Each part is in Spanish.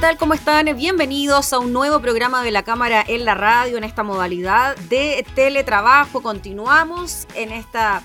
Tal? ¿Cómo están? Bienvenidos a un nuevo programa de la Cámara en la Radio en esta modalidad de teletrabajo. Continuamos en esta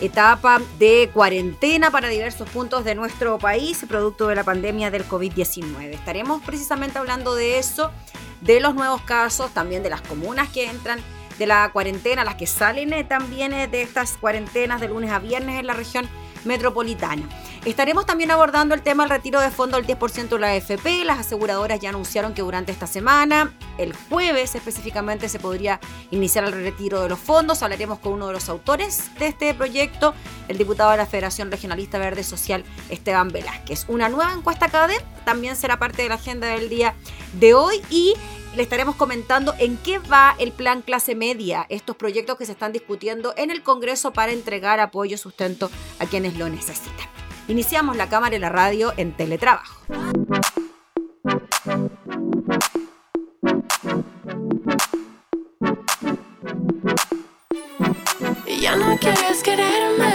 etapa de cuarentena para diversos puntos de nuestro país, producto de la pandemia del COVID-19. Estaremos precisamente hablando de eso, de los nuevos casos, también de las comunas que entran de la cuarentena, las que salen eh, también eh, de estas cuarentenas de lunes a viernes en la región metropolitana. Estaremos también abordando el tema del retiro de fondo del 10% de la AFP. Las aseguradoras ya anunciaron que durante esta semana, el jueves específicamente, se podría iniciar el retiro de los fondos. Hablaremos con uno de los autores de este proyecto, el diputado de la Federación Regionalista Verde Social, Esteban Velázquez. Una nueva encuesta CADE también será parte de la agenda del día de hoy y le estaremos comentando en qué va el plan clase media, estos proyectos que se están discutiendo en el Congreso para entregar apoyo y sustento a quienes lo necesitan. Iniciamos la cámara y la radio en teletrabajo. Ya no quieres quererme,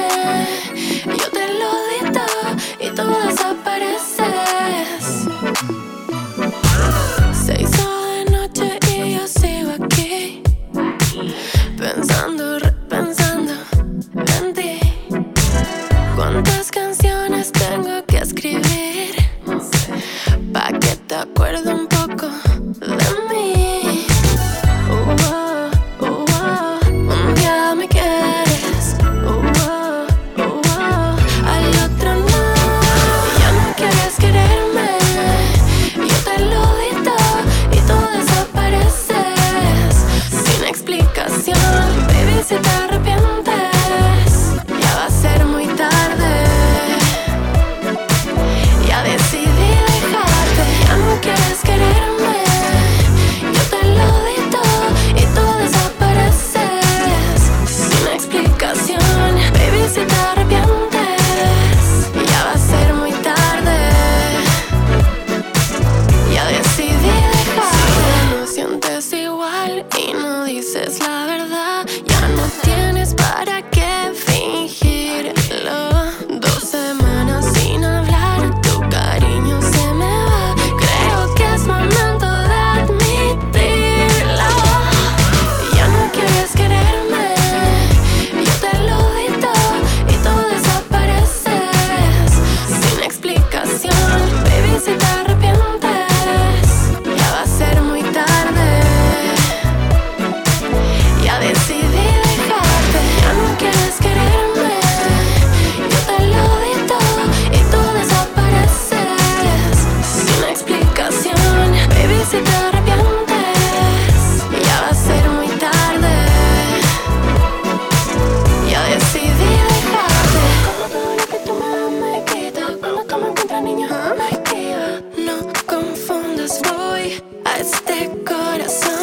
este corazón.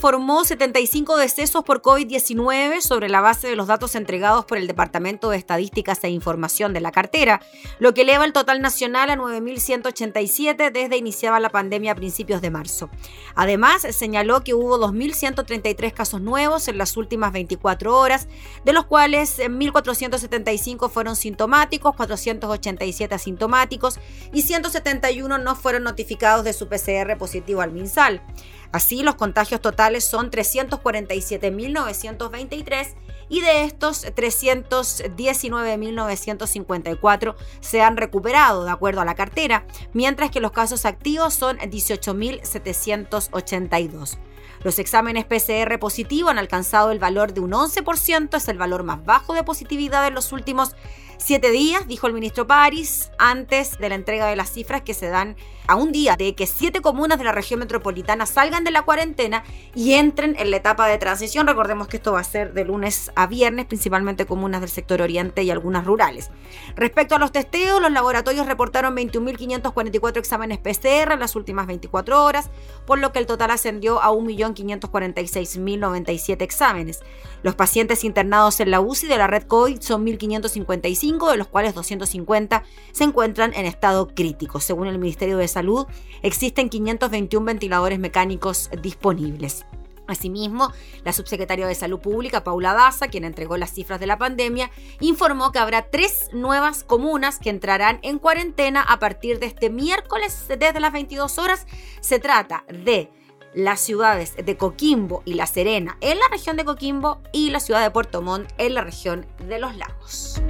Informó 75 decesos por COVID-19 sobre la base de los datos entregados por el Departamento de Estadísticas e Información de la cartera, lo que eleva el total nacional a 9.187 desde iniciaba la pandemia a principios de marzo. Además, señaló que hubo 2.133 casos nuevos en las últimas 24 horas, de los cuales 1.475 fueron sintomáticos, 487 asintomáticos y 171 no fueron notificados de su PCR positivo al MinSal. Así, los contagios totales son 347.923 y de estos 319.954 se han recuperado de acuerdo a la cartera, mientras que los casos activos son 18.782. Los exámenes PCR positivo han alcanzado el valor de un 11%, es el valor más bajo de positividad en los últimos siete días, dijo el ministro París, antes de la entrega de las cifras que se dan a un día de que siete comunas de la región metropolitana salgan de la cuarentena y entren en la etapa de transición. Recordemos que esto va a ser de lunes a viernes, principalmente comunas del sector oriente y algunas rurales. Respecto a los testeos, los laboratorios reportaron 21.544 exámenes PCR en las últimas 24 horas, por lo que el total ascendió a 1.546.097 exámenes. Los pacientes internados en la UCI de la red COVID son 1.555, de los cuales 250 se encuentran en estado crítico. Según el Ministerio de Salud, existen 521 ventiladores mecánicos disponibles. Asimismo, la subsecretaria de Salud Pública, Paula Daza, quien entregó las cifras de la pandemia, informó que habrá tres nuevas comunas que entrarán en cuarentena a partir de este miércoles desde las 22 horas. Se trata de las ciudades de Coquimbo y La Serena en la región de Coquimbo y la ciudad de Puerto Montt en la región de los lagos.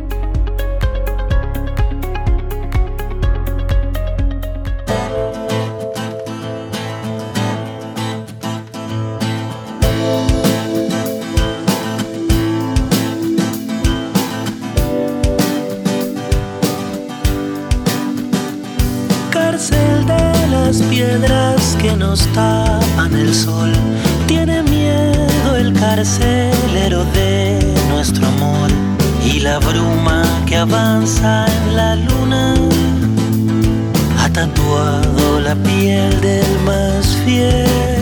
Cárcel de las piedras que nos tapan el sol. Tiene miedo el carcelero de nuestro amor y la bruma que avanza en la luna ha tatuado la piel del más fiel.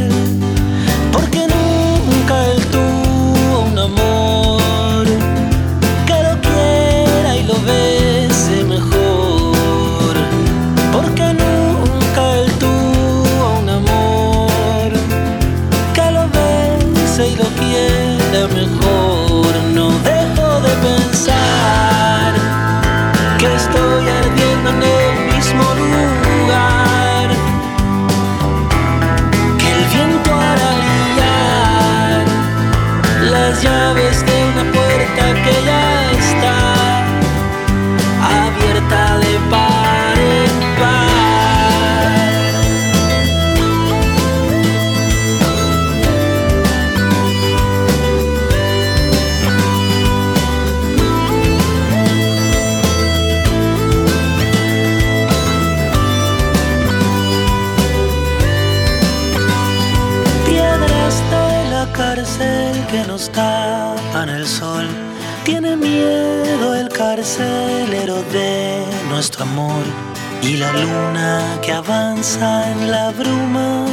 Y la luna que avanza en la bruma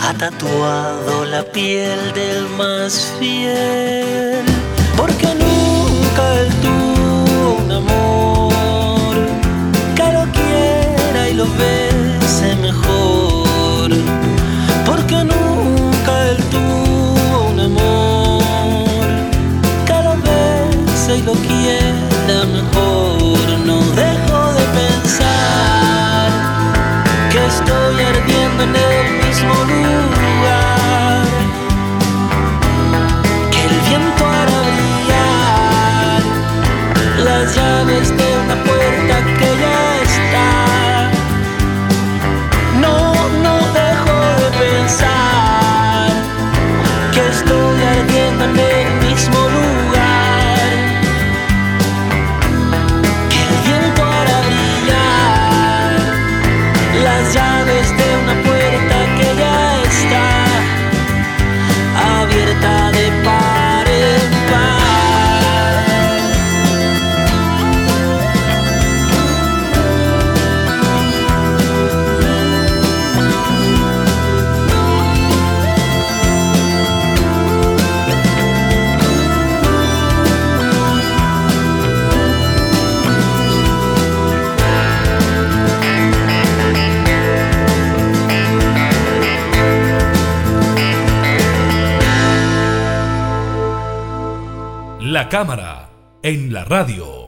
ha tatuado la piel del más fiel. Porque nunca él tuvo ardiendo en radio.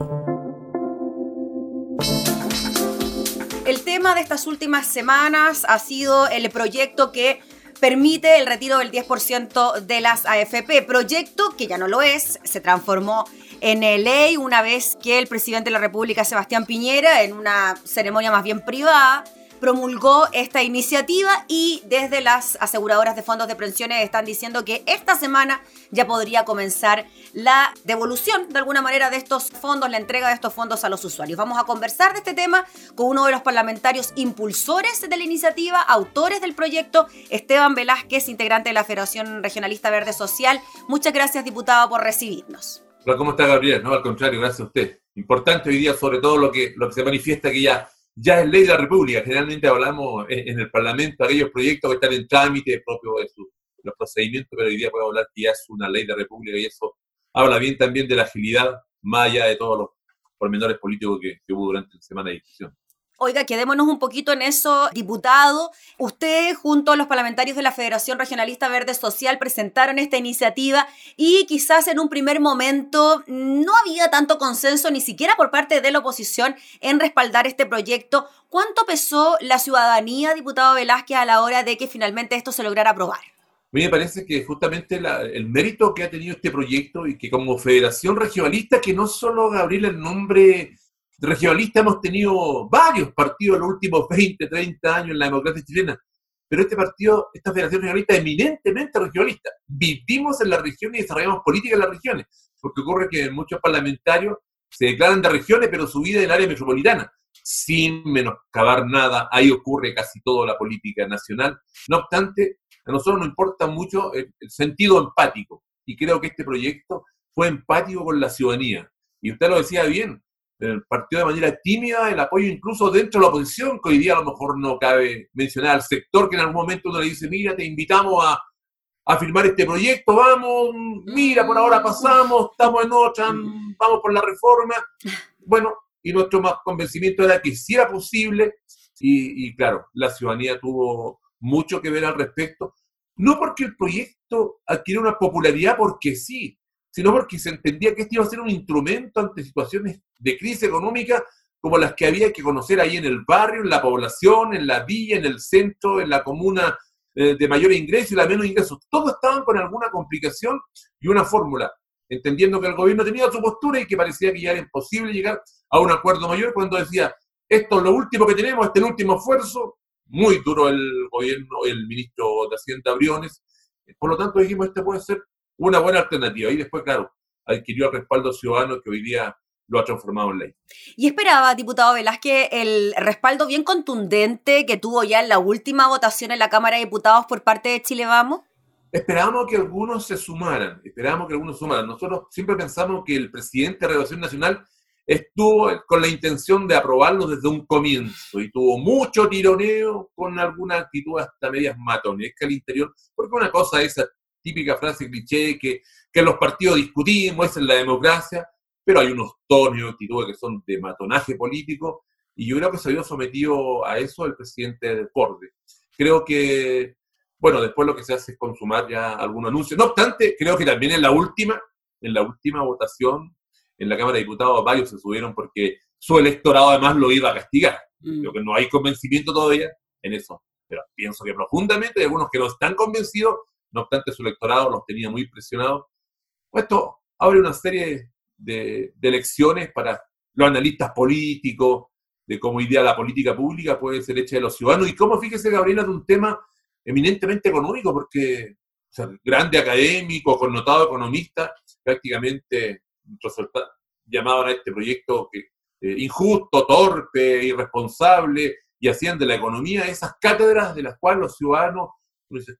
El tema de estas últimas semanas ha sido el proyecto que permite el retiro del 10% de las AFP, proyecto que ya no lo es, se transformó en ley una vez que el presidente de la República, Sebastián Piñera, en una ceremonia más bien privada, promulgó esta iniciativa y desde las aseguradoras de fondos de pensiones están diciendo que esta semana ya podría comenzar la devolución de alguna manera de estos fondos, la entrega de estos fondos a los usuarios. Vamos a conversar de este tema con uno de los parlamentarios impulsores de la iniciativa, autores del proyecto, Esteban Velázquez, integrante de la Federación Regionalista Verde Social. Muchas gracias, diputado, por recibirnos. ¿cómo está Gabriel? No, al contrario, gracias a usted. Importante hoy día, sobre todo lo que, lo que se manifiesta que ya ya es ley de la República. Generalmente hablamos en, el Parlamento de aquellos proyectos que están en trámite propio de los procedimientos, pero hoy día puedo hablar que ya es una ley de la República y eso habla bien también de la agilidad, más allá de todos los pormenores políticos que, que hubo durante la semana de discusión. Oiga, quedémonos un poquito en eso, diputado. Usted junto a los parlamentarios de la Federación Regionalista Verde Social presentaron esta iniciativa y quizás en un primer momento no había tanto consenso ni siquiera por parte de la oposición en respaldar este proyecto. ¿Cuánto pesó la ciudadanía, diputado Velázquez, a la hora de que finalmente esto se lograra aprobar? A mí me parece que justamente el mérito que ha tenido este proyecto y que como Federación Regionalista, que no solo Gabriel el nombre regionalista hemos tenido varios partidos en los últimos 20, 30 años en la democracia chilena, pero este partido, esta federación regionalista eminentemente regionalista. Vivimos en las regiones y desarrollamos política en las regiones, porque ocurre que muchos parlamentarios se declaran de regiones, pero su vida en el área metropolitana, sin menoscabar nada. Ahí ocurre casi toda la política nacional. No obstante, a nosotros nos importa mucho el sentido empático, y creo que este proyecto fue empático con la ciudadanía. Y usted lo decía bien, el partido de manera tímida el apoyo incluso dentro de la oposición, que hoy día a lo mejor no cabe mencionar al sector que en algún momento uno le dice, mira, te invitamos a, a firmar este proyecto, vamos, mira, por ahora pasamos, estamos en otra, vamos por la reforma. Bueno, y nuestro más convencimiento era que sí era posible, y, y claro, la ciudadanía tuvo mucho que ver al respecto, no porque el proyecto adquiere una popularidad porque sí, sino porque se entendía que este iba a ser un instrumento ante situaciones de crisis económica como las que había que conocer ahí en el barrio, en la población, en la villa, en el centro, en la comuna eh, de mayor ingreso y la menos ingresos. Todos estaban con alguna complicación y una fórmula, entendiendo que el gobierno tenía su postura y que parecía que ya era imposible llegar a un acuerdo mayor cuando decía, esto es lo último que tenemos, este es el último esfuerzo, muy duro el gobierno, el ministro de Hacienda Briones. Por lo tanto dijimos, este puede ser una buena alternativa. Y después, claro, adquirió el respaldo ciudadano que hoy día lo ha transformado en ley. Y esperaba, diputado Velázquez, el respaldo bien contundente que tuvo ya en la última votación en la Cámara de Diputados por parte de Chile Vamos. Esperábamos que algunos se sumaran, esperábamos que algunos sumaran. Nosotros siempre pensamos que el presidente de Renovación Nacional estuvo con la intención de aprobarlo desde un comienzo y tuvo mucho tironeo con alguna actitud hasta medias matonescas al interior, porque una cosa es típica frase cliché que, que los partidos discutimos, esa es la democracia, pero hay unos tonos y que son de matonaje político, y yo creo que se vio sometido a eso el presidente del Corde. Creo que, bueno, después lo que se hace es consumar ya algún anuncio. No obstante, creo que también en la última, en la última votación en la Cámara de Diputados, varios se subieron porque su electorado además lo iba a castigar. Mm. Creo que no hay convencimiento todavía en eso. Pero pienso que profundamente hay algunos que no están convencidos no obstante su electorado los tenía muy presionados. Esto abre una serie de, de lecciones para los analistas políticos, de cómo idea la política pública puede ser hecha de los ciudadanos, y cómo, fíjese, Gabriela, de un tema eminentemente económico, porque grande académico, connotado economista, prácticamente llamaban a este proyecto que, eh, injusto, torpe, irresponsable, y hacían de la economía esas cátedras de las cuales los ciudadanos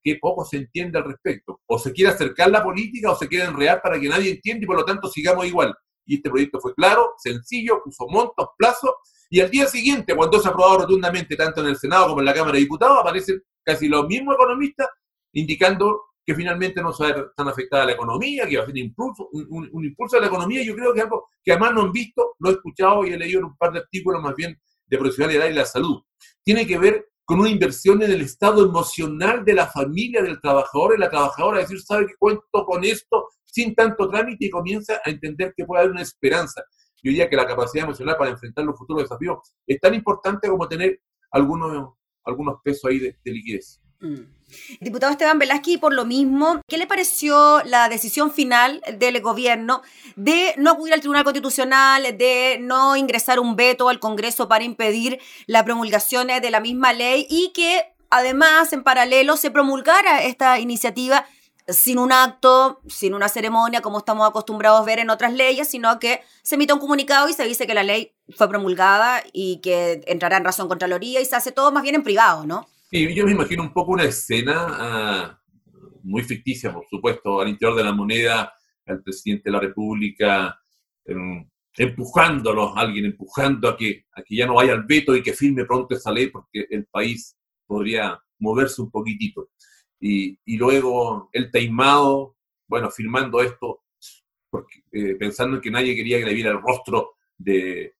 qué poco se entiende al respecto. O se quiere acercar la política o se quiere enredar para que nadie entienda y por lo tanto sigamos igual. Y este proyecto fue claro, sencillo, puso montos, plazos, y al día siguiente, cuando se ha aprobado rotundamente tanto en el Senado como en la Cámara de Diputados, aparecen casi los mismos economistas indicando que finalmente no va a ser tan afectada la economía, que va a ser un impulso, un, un impulso a la economía. Yo creo que algo que además no han visto, lo he escuchado y he leído en un par de artículos más bien de profesionalidad y la salud. Tiene que ver con una inversión en el estado emocional de la familia del trabajador y la trabajadora, decir, sabe que cuento con esto sin tanto trámite y comienza a entender que puede haber una esperanza. Yo diría que la capacidad emocional para enfrentar los futuros desafíos es tan importante como tener algunos, algunos pesos ahí de, liquidez. Mm. Diputado Esteban Velázquez, por lo mismo, ¿qué le pareció la decisión final del gobierno de no acudir al Tribunal Constitucional, de no ingresar un veto al Congreso para impedir la promulgación de la misma ley y que además en paralelo se promulgara esta iniciativa sin un acto, sin una ceremonia como estamos acostumbrados a ver en otras leyes, sino que se emite un comunicado y se dice que la ley fue promulgada y que entrará en razón Contraloría y se hace todo más bien en privado, ¿no? Sí, yo me imagino un poco una escena ah, muy ficticia, por supuesto, al interior de la moneda, al presidente de la República em, empujándolo, alguien empujando a que, a que ya no vaya al veto y que firme pronto esa ley porque el país podría moverse un poquitito. Y, y luego el taimado, bueno, firmando esto, eh, pensando en que nadie quería que le viera el rostro de,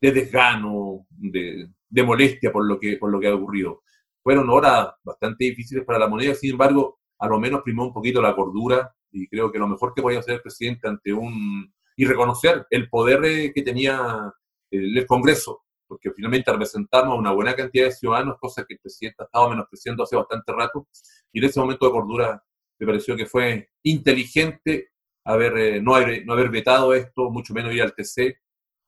de desgano, de, de, molestia por lo, que, por lo que ha ocurrido. Fueron horas bastante difíciles para la moneda, sin embargo, a lo menos primó un poquito la cordura y creo que lo mejor que podía hacer el presidente ante un... y reconocer el poder eh, que tenía el, Congreso, porque finalmente representamos a una buena cantidad de ciudadanos, cosa que el presidente ha estado menospreciando hace bastante rato, y en ese momento de cordura me pareció que fue inteligente haber, eh, no, haber, no haber vetado esto, mucho menos ir al TC,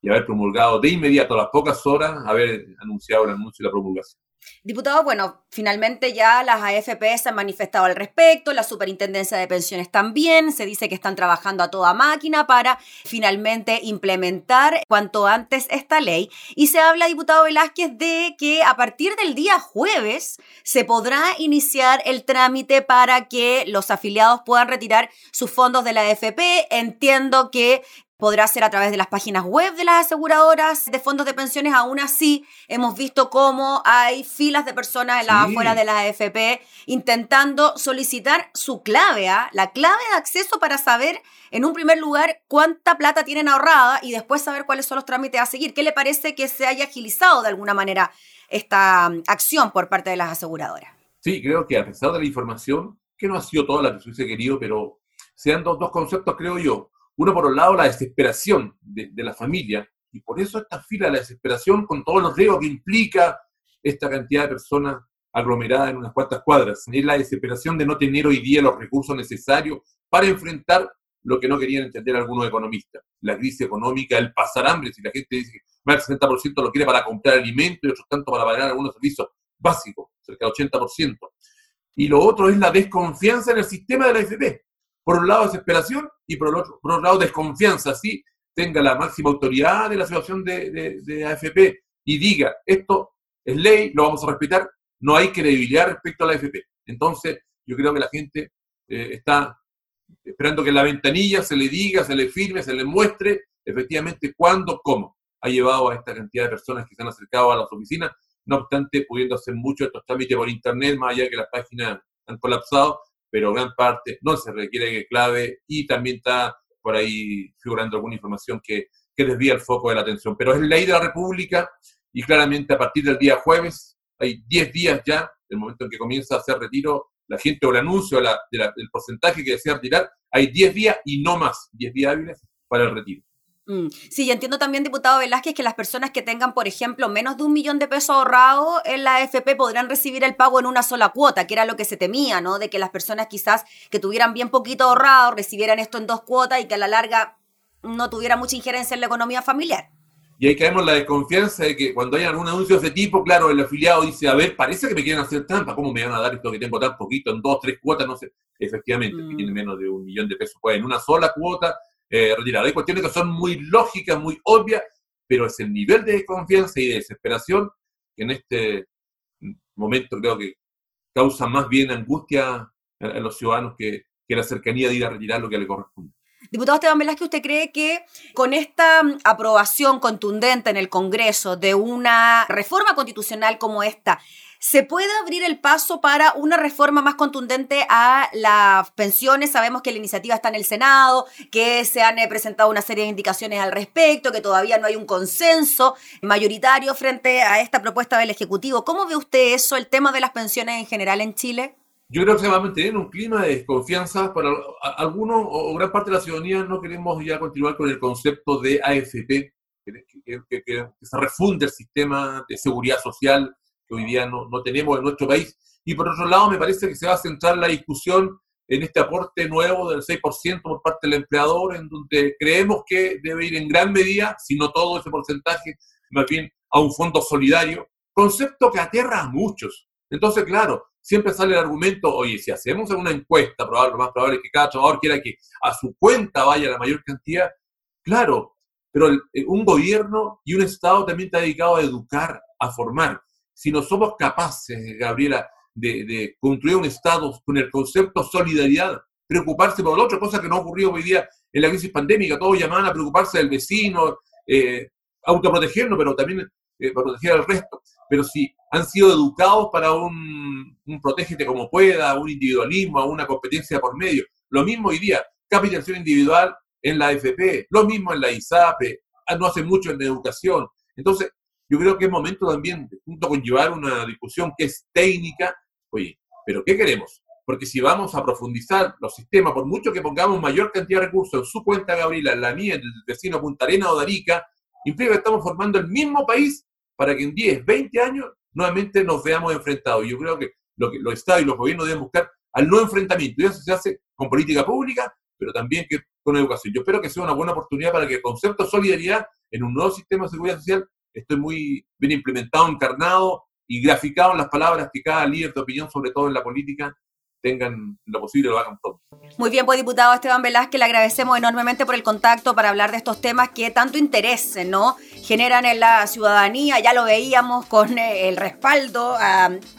y haber promulgado de inmediato, a las pocas horas, haber anunciado el anuncio y la promulgación. Diputado, bueno, finalmente ya las AFP se han manifestado al respecto, la Superintendencia de Pensiones también, se dice que están trabajando a toda máquina para finalmente implementar cuanto antes esta ley. Y se habla, diputado Velázquez, de que a partir del día jueves se podrá iniciar el trámite para que los afiliados puedan retirar sus fondos de la AFP. Entiendo que podrá ser a través de las páginas web de las aseguradoras de fondos de pensiones. Aún así, hemos visto cómo hay filas de personas en las afueras de la AFP intentando solicitar su clave, ¿ah? la clave de acceso para saber, en un primer lugar, cuánta plata tienen ahorrada y después saber cuáles son los trámites a seguir. ¿Qué le parece que se haya agilizado de alguna manera esta mm, acción por parte de las aseguradoras? Sí, creo que a pesar de la información, que no ha sido toda la que se hubiese querido, pero sean dos, dos conceptos, creo yo uno, por un lado, la desesperación de, la familia, y por eso esta fila de la desesperación con todos los riesgos que implica esta cantidad de personas aglomeradas en unas cuantas cuadras. Es la desesperación de no tener hoy día los recursos necesarios para enfrentar lo que no querían entender algunos economistas. La crisis económica, el pasar hambre, si la gente dice que más del 60% lo quiere para comprar alimentos y otros tanto para pagar algunos servicios básicos, cerca del 80%. Y lo otro es la desconfianza en el sistema de la FP por un lado desesperación y por, otro, por otro lado desconfianza, si tenga la máxima autoridad de la situación de, AFP y diga, esto es ley, lo vamos a respetar, no hay credibilidad respecto a la AFP. Entonces, yo creo que la gente eh, está esperando que en la ventanilla se le diga, se le firme, se le muestre efectivamente cuándo, cómo ha llevado a esta cantidad de personas que se han acercado a las oficinas, no obstante, pudiendo hacer muchos de estos trámites por internet, más allá de que las páginas han colapsado, pero gran parte no se requiere que clave y también está por ahí figurando alguna información que, que desvía el foco de la atención. Pero es ley de la República y claramente a partir del día jueves, hay 10 días ya, el momento en que comienza a hacer retiro, la gente o el anuncio del porcentaje que desea retirar, hay 10 días y no más, 10 días hábiles para el retiro. Mm. Sí, y entiendo también, diputado Velázquez, que las personas que tengan, por ejemplo, menos de un millón de pesos ahorrado en la AFP podrán recibir el pago en una sola cuota, que era lo que se temía, ¿no? De que las personas quizás que tuvieran bien poquito ahorrado recibieran esto en dos cuotas y que a la larga no tuviera mucha injerencia en la economía familiar. Y ahí caemos la desconfianza de que cuando hay algún anuncio de ese tipo, claro, el afiliado dice, a ver, parece que me quieren hacer trampa, ¿cómo me van a dar esto que tengo tan poquito en dos, tres cuotas? No sé. Efectivamente, que mm. tiene menos de un millón de pesos, pues en una sola cuota eh, Hay cuestiones que son muy lógicas, muy obvias, pero es el nivel de desconfianza y de desesperación que en este momento creo que causa más bien angustia a, los ciudadanos que, que la cercanía de ir a retirar lo que le corresponde. Diputado Esteban Velázquez, ¿usted cree que con esta mm, aprobación contundente en el Congreso de una reforma constitucional como esta, ¿Se puede abrir el paso para una reforma más contundente a las pensiones? Sabemos que la iniciativa está en el Senado, que se han eh, presentado una serie de indicaciones al respecto, que todavía no hay un consenso mayoritario frente a esta propuesta del Ejecutivo. ¿Cómo ve usted eso, el tema de las pensiones en general en Chile? Yo creo que se va a mantener un clima de desconfianza. Para algunos o gran parte de la ciudadanía no queremos ya continuar con el concepto de AFP, que, se refunde el sistema de seguridad social que hoy día no, no tenemos en nuestro país. Y por otro lado, me parece que se va a centrar la discusión en este aporte nuevo del 6% por parte del empleador, en donde creemos que debe ir en gran medida, si no todo ese porcentaje, más bien a un fondo solidario, concepto que aterra a muchos. Entonces, claro, siempre sale el argumento, oye, si hacemos una encuesta, probable, lo más probable es que cada trabajador quiera que a su cuenta vaya la mayor cantidad, claro, pero un gobierno y un Estado también está dedicado a educar, a formar si no somos capaces, Gabriela, de, construir un Estado con el concepto solidaridad, preocuparse por el otro, cosa que no ha ocurrido hoy día en la crisis pandémica, todos llamaban a preocuparse del vecino, eh, autoprotegernos, pero también eh, proteger al resto. Pero si han sido educados para un, un protégete como pueda, un individualismo, una competencia por medio. Lo mismo hoy día, capitalización individual en la AFP, lo mismo en la ISAPE, no hace mucho en la educación. Entonces, yo creo que es momento también, junto con llevar una discusión que es técnica, oye, pero ¿qué queremos? Porque si vamos a profundizar los sistemas, por mucho que pongamos mayor cantidad de recursos en su cuenta, Gabriela, en la mía, en el vecino Punta Arena o Darica, implica que estamos formando el mismo país para que en 10, 20 años nuevamente nos veamos enfrentados. Yo creo que lo que los estados y los gobiernos deben buscar al no enfrentamiento. Y eso se hace con política pública, pero también que con educación. Yo espero que sea una buena oportunidad para que el concepto de solidaridad en un nuevo sistema de seguridad social estoy muy bien implementado, encarnado y graficado en las palabras que cada líder de opinión, sobre todo en la política, tengan lo posible, lo hagan todo. Muy bien, pues diputado Esteban Velázquez, le agradecemos enormemente por el contacto para hablar de estos temas que tanto interés ¿no? generan en la ciudadanía. Ya lo veíamos con eh, el respaldo,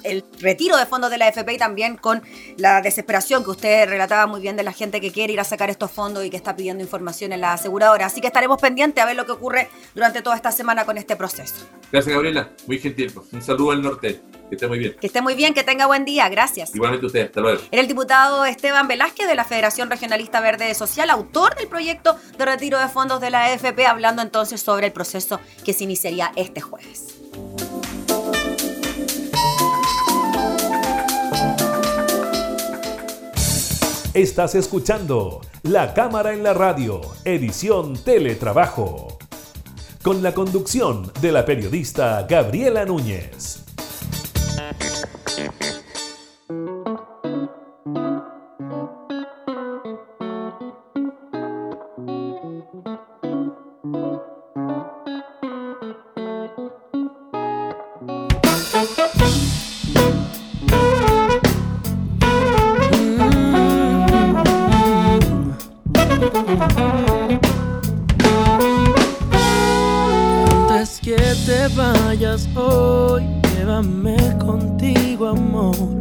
el retiro de fondos de la AFP y también con la desesperación que usted relataba muy bien de la gente que quiere ir a sacar estos fondos y que está pidiendo información en la aseguradora. Así que estaremos pendientes a ver lo que ocurre durante toda esta semana con este proceso. Gracias, Gabriela. Muy gentil. Pues. Un saludo al norte. Que esté muy bien. Que esté muy bien, que tenga buen día. Gracias. Igualmente usted. Hasta luego. Era el diputado Esteban Velázquez de la Federación Regionalista Verde Social, autor del proyecto de retiro de fondos de la AFP, hablando entonces sobre el proceso que se iniciaría este jueves. Estás escuchando La Cámara en la Radio, edición Teletrabajo, con la conducción de la periodista Gabriela Núñez. Antes que te vayas hoy, llévame contigo, amor.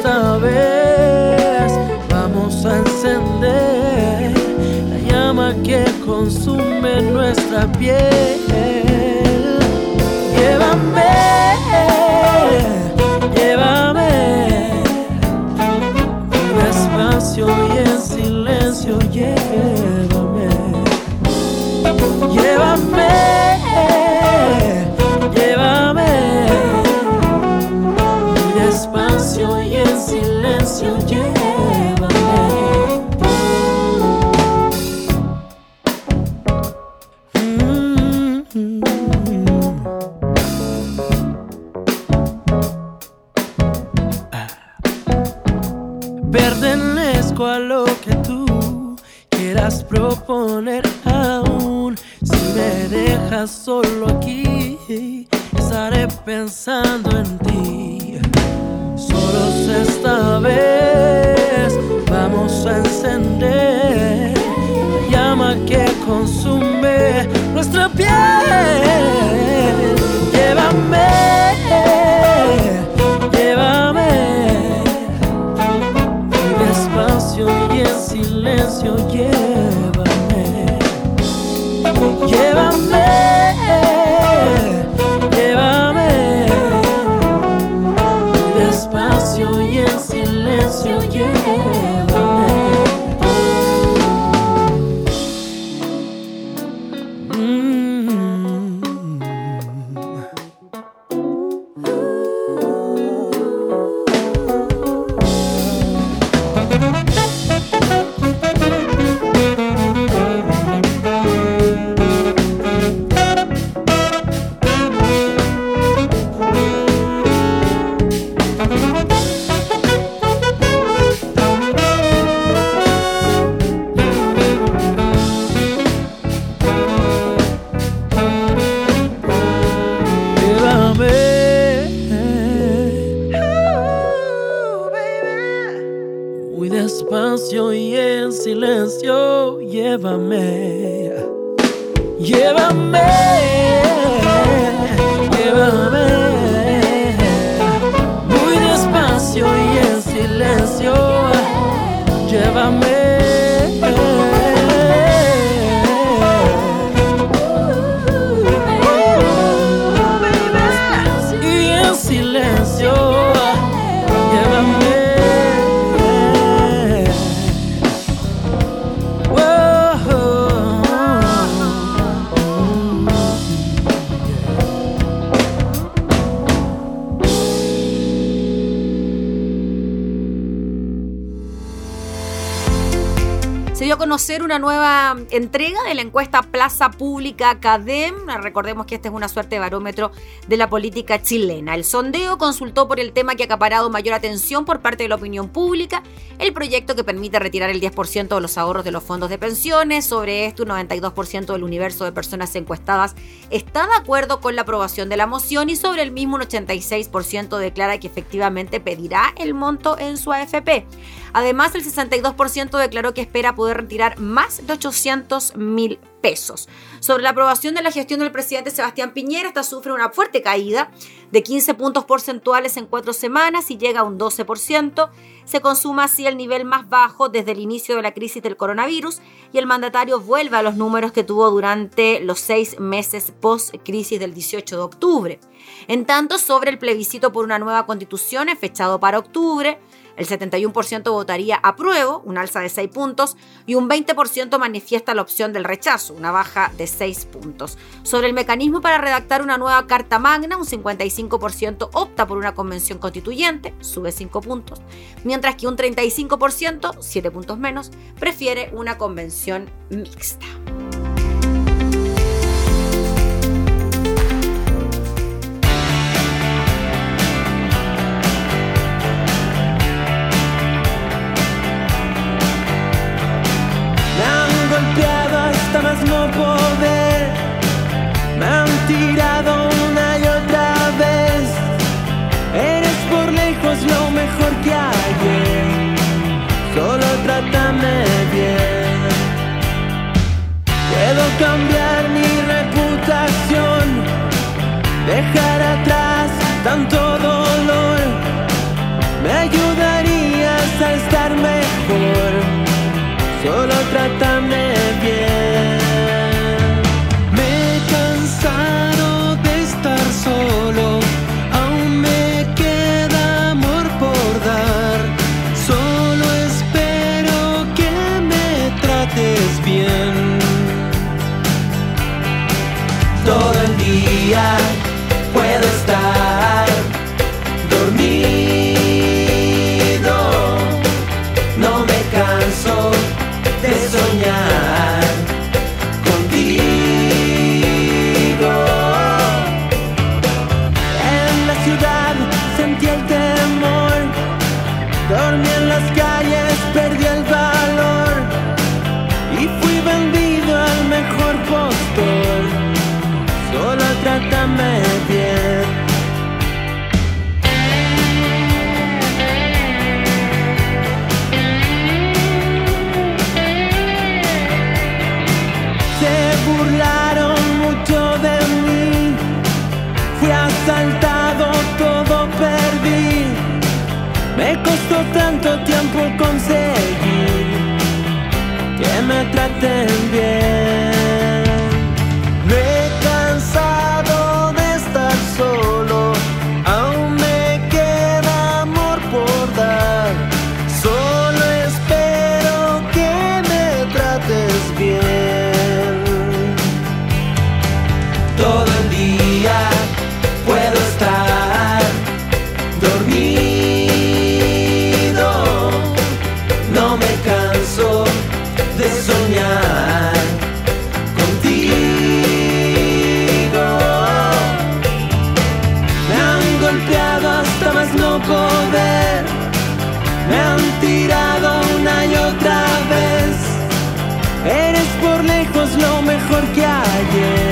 esta vez vamos a encender la llama que consume nuestra piel. Solo aquí, estaré pensando en una nueva entrega de la encuesta Plaza Pública CADEM. Recordemos que este es una suerte de barómetro de la política chilena. El sondeo consultó por el tema que ha acaparado mayor atención por parte de la opinión pública, el proyecto que permite retirar el 10% de los ahorros de los fondos de pensiones. Sobre esto, un 92% del universo de personas encuestadas está de acuerdo con la aprobación de la moción y sobre el mismo un 86% declara que efectivamente pedirá el monto en su AFP. Además, el 62% declaró que espera poder retirar más de 800 mil pesos. Sobre la aprobación de la gestión del presidente Sebastián Piñera, esta sufre una fuerte caída de 15 puntos porcentuales en cuatro semanas y llega a un 12%. Se consuma así el nivel más bajo desde el inicio de la crisis del coronavirus y el mandatario vuelve a los números que tuvo durante los seis meses post-crisis del 18 de octubre. En tanto, sobre el plebiscito por una nueva constitución fechado para octubre, el 71% votaría apruebo, un alza de 6 puntos, y un 20% manifiesta la opción del rechazo, una baja de 6 puntos. Sobre el mecanismo para redactar una nueva Carta Magna, un 55% opta por una convención constituyente, sube 5 puntos, mientras que un 35%, 7 puntos menos, prefiere una convención mixta. Lo mejor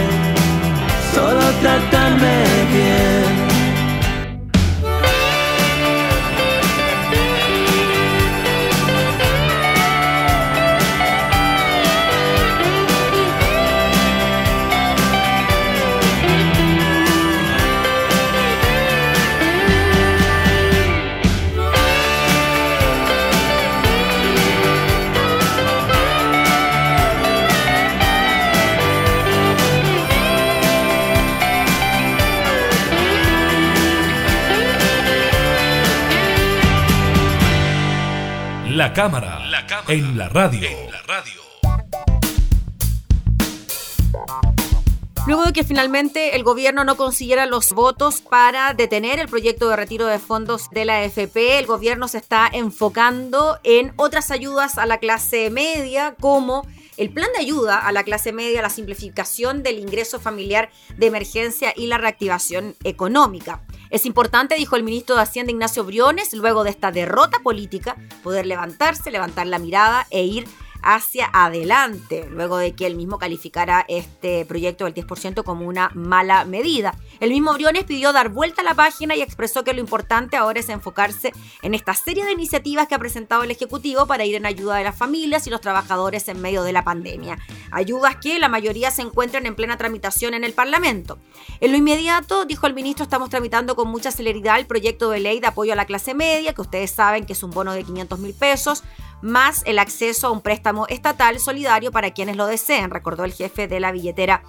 La cámara, en la radio. Luego de que finalmente el gobierno no consiguiera los votos para detener el proyecto de retiro de fondos de la AFP, el gobierno se está enfocando en otras ayudas a la clase media, como el plan de ayuda a la clase media, la simplificación del ingreso familiar de emergencia y la reactivación económica. Es importante, dijo el ministro de Hacienda Ignacio Briones, luego de esta derrota política, poder levantarse, levantar la mirada e ir hacia adelante, luego de que él mismo calificara este proyecto del 10% como una mala medida. El mismo Briones pidió dar vuelta a la página y expresó que lo importante ahora es enfocarse en esta serie de iniciativas que ha presentado el Ejecutivo para ir en ayuda de las familias y los trabajadores en medio de la pandemia. Ayudas que la mayoría se encuentran en plena tramitación en el Parlamento. En lo inmediato, dijo el ministro, estamos tramitando con mucha celeridad el proyecto de ley de apoyo a la clase media, que ustedes saben que es un bono de 500 mil pesos más el acceso a un préstamo estatal solidario para quienes lo deseen, recordó el jefe de la billetera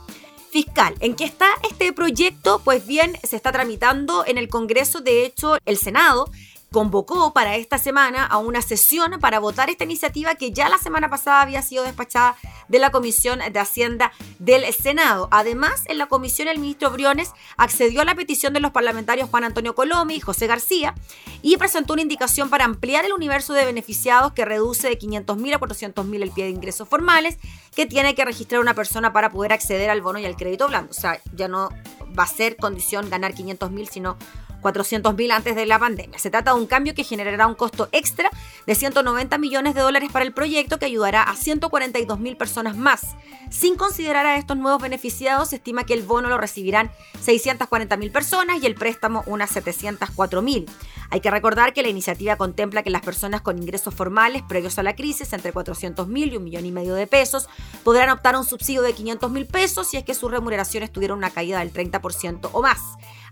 fiscal. ¿En qué está este proyecto? Pues bien, se está tramitando en el Congreso, de hecho, el Senado convocó para esta semana a una sesión para votar esta iniciativa que ya la semana pasada había sido despachada de la Comisión de Hacienda del Senado. Además, en la comisión el ministro Briones accedió a la petición de los parlamentarios Juan Antonio Colomi y José García y presentó una indicación para ampliar el universo de beneficiados que reduce de 500.000 a 400.000 el pie de ingresos formales que tiene que registrar una persona para poder acceder al bono y al crédito blando. O sea, ya no va a ser condición ganar 500.000, sino 400.000 antes de la pandemia. Se trata de un cambio que generará un costo extra de 190 millones de dólares para el proyecto que ayudará a 142.000 personas más. Sin considerar a estos nuevos beneficiados, se estima que el bono lo recibirán 640.000 personas y el préstamo unas 704.000. Hay que recordar que la iniciativa contempla que las personas con ingresos formales previos a la crisis, entre 400.000 y un millón y medio de pesos, podrán optar a un subsidio de 500.000 pesos si es que sus remuneraciones tuvieron una caída del 30% o más.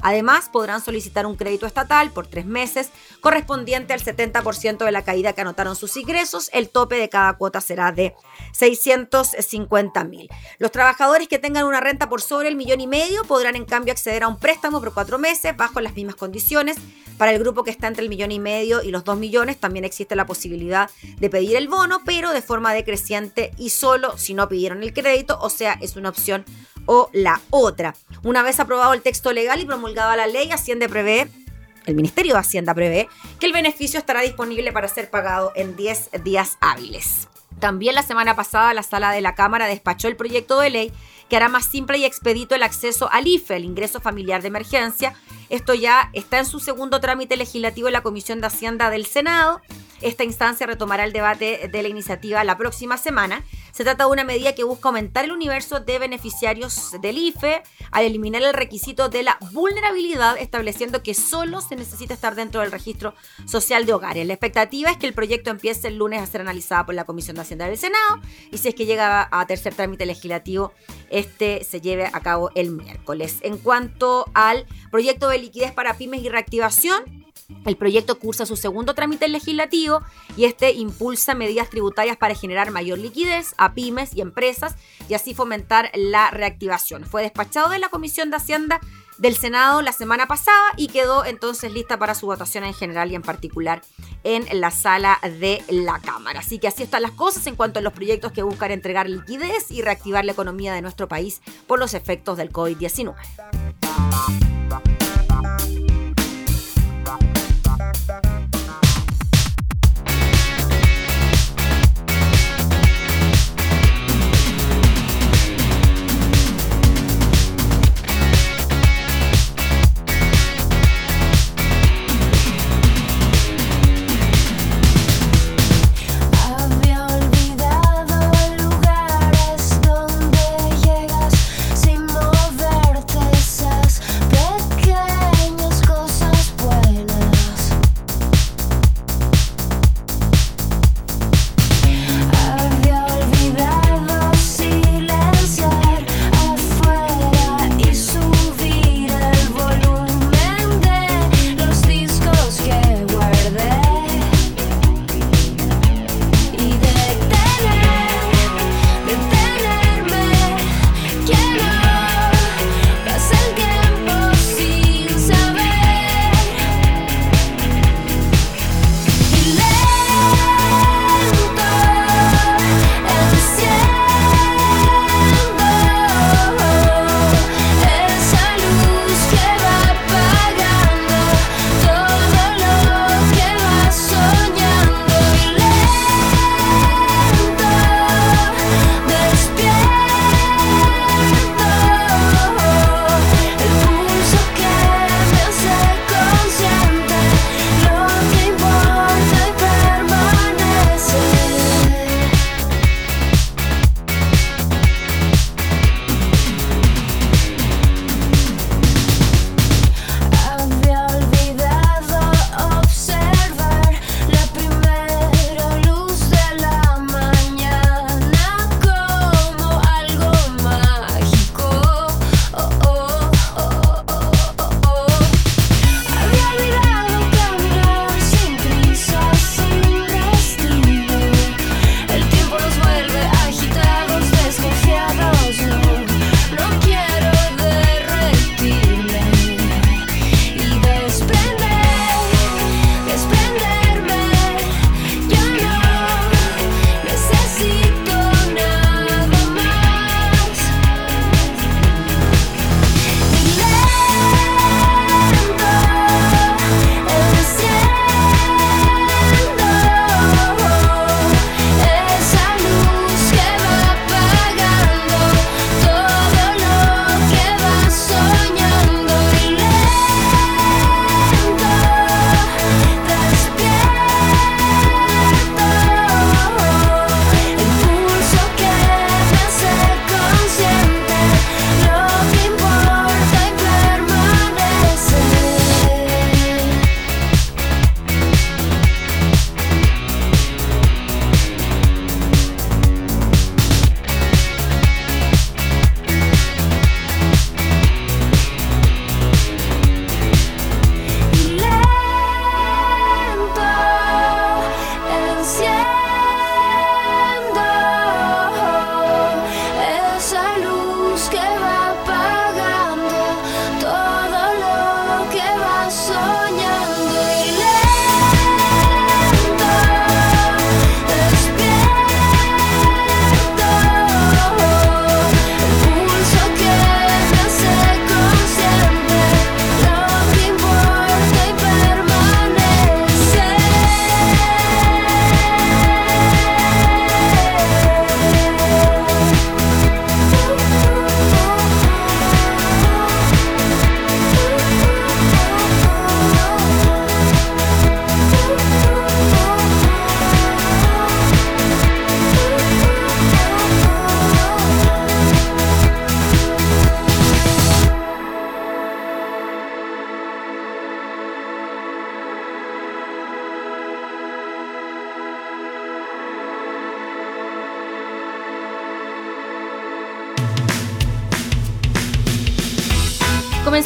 Además, podrán solicitar un crédito estatal por tres meses correspondiente al 70% de la caída que anotaron sus ingresos. El tope de cada cuota será de 650 mil. Los trabajadores que tengan una renta por sobre el millón y medio podrán en cambio acceder a un préstamo por cuatro meses bajo las mismas condiciones. Para el grupo que está entre el millón y medio y los dos millones también existe la posibilidad de pedir el bono, pero de forma decreciente y solo si no pidieron el crédito, o sea, es una opción o la otra. Una vez aprobado el texto legal y promulgada la ley, Hacienda prevé el Ministerio de Hacienda prevé que el beneficio estará disponible para ser pagado en 10 días hábiles. También la semana pasada la sala de la Cámara despachó el proyecto de ley que hará más simple y expedito el acceso al IFE, el ingreso familiar de emergencia. Esto ya está en su segundo trámite legislativo en la Comisión de Hacienda del Senado. Esta instancia retomará el debate de la iniciativa la próxima semana. Se trata de una medida que busca aumentar el universo de beneficiarios del IFE al eliminar el requisito de la vulnerabilidad, estableciendo que solo se necesita estar dentro del registro social de hogares. La expectativa es que el proyecto empiece el lunes a ser analizado por la Comisión de Hacienda del Senado y si es que llega a tercer trámite legislativo, este se lleve a cabo el miércoles. En cuanto al proyecto de liquidez para pymes y reactivación, el proyecto cursa su segundo trámite legislativo y este impulsa medidas tributarias para generar mayor liquidez a pymes y empresas y así fomentar la reactivación. Fue despachado de la Comisión de Hacienda del Senado la semana pasada y quedó entonces lista para su votación en general y en particular en la sala de la Cámara. Así que así están las cosas en cuanto a los proyectos que buscan entregar liquidez y reactivar la economía de nuestro país por los efectos del COVID-19.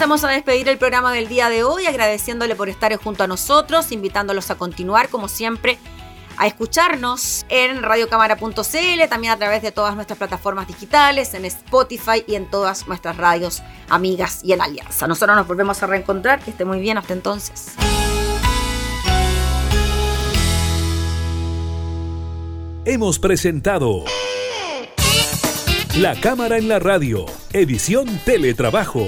Comenzamos a despedir el programa del día de hoy agradeciéndole por estar junto a nosotros, invitándolos a continuar como siempre a escucharnos en radiocámara.cl, también a través de todas nuestras plataformas digitales, en Spotify y en todas nuestras radios amigas y en Alianza. Nosotros nos volvemos a reencontrar, que esté muy bien hasta entonces. Hemos presentado La Cámara en la Radio, edición Teletrabajo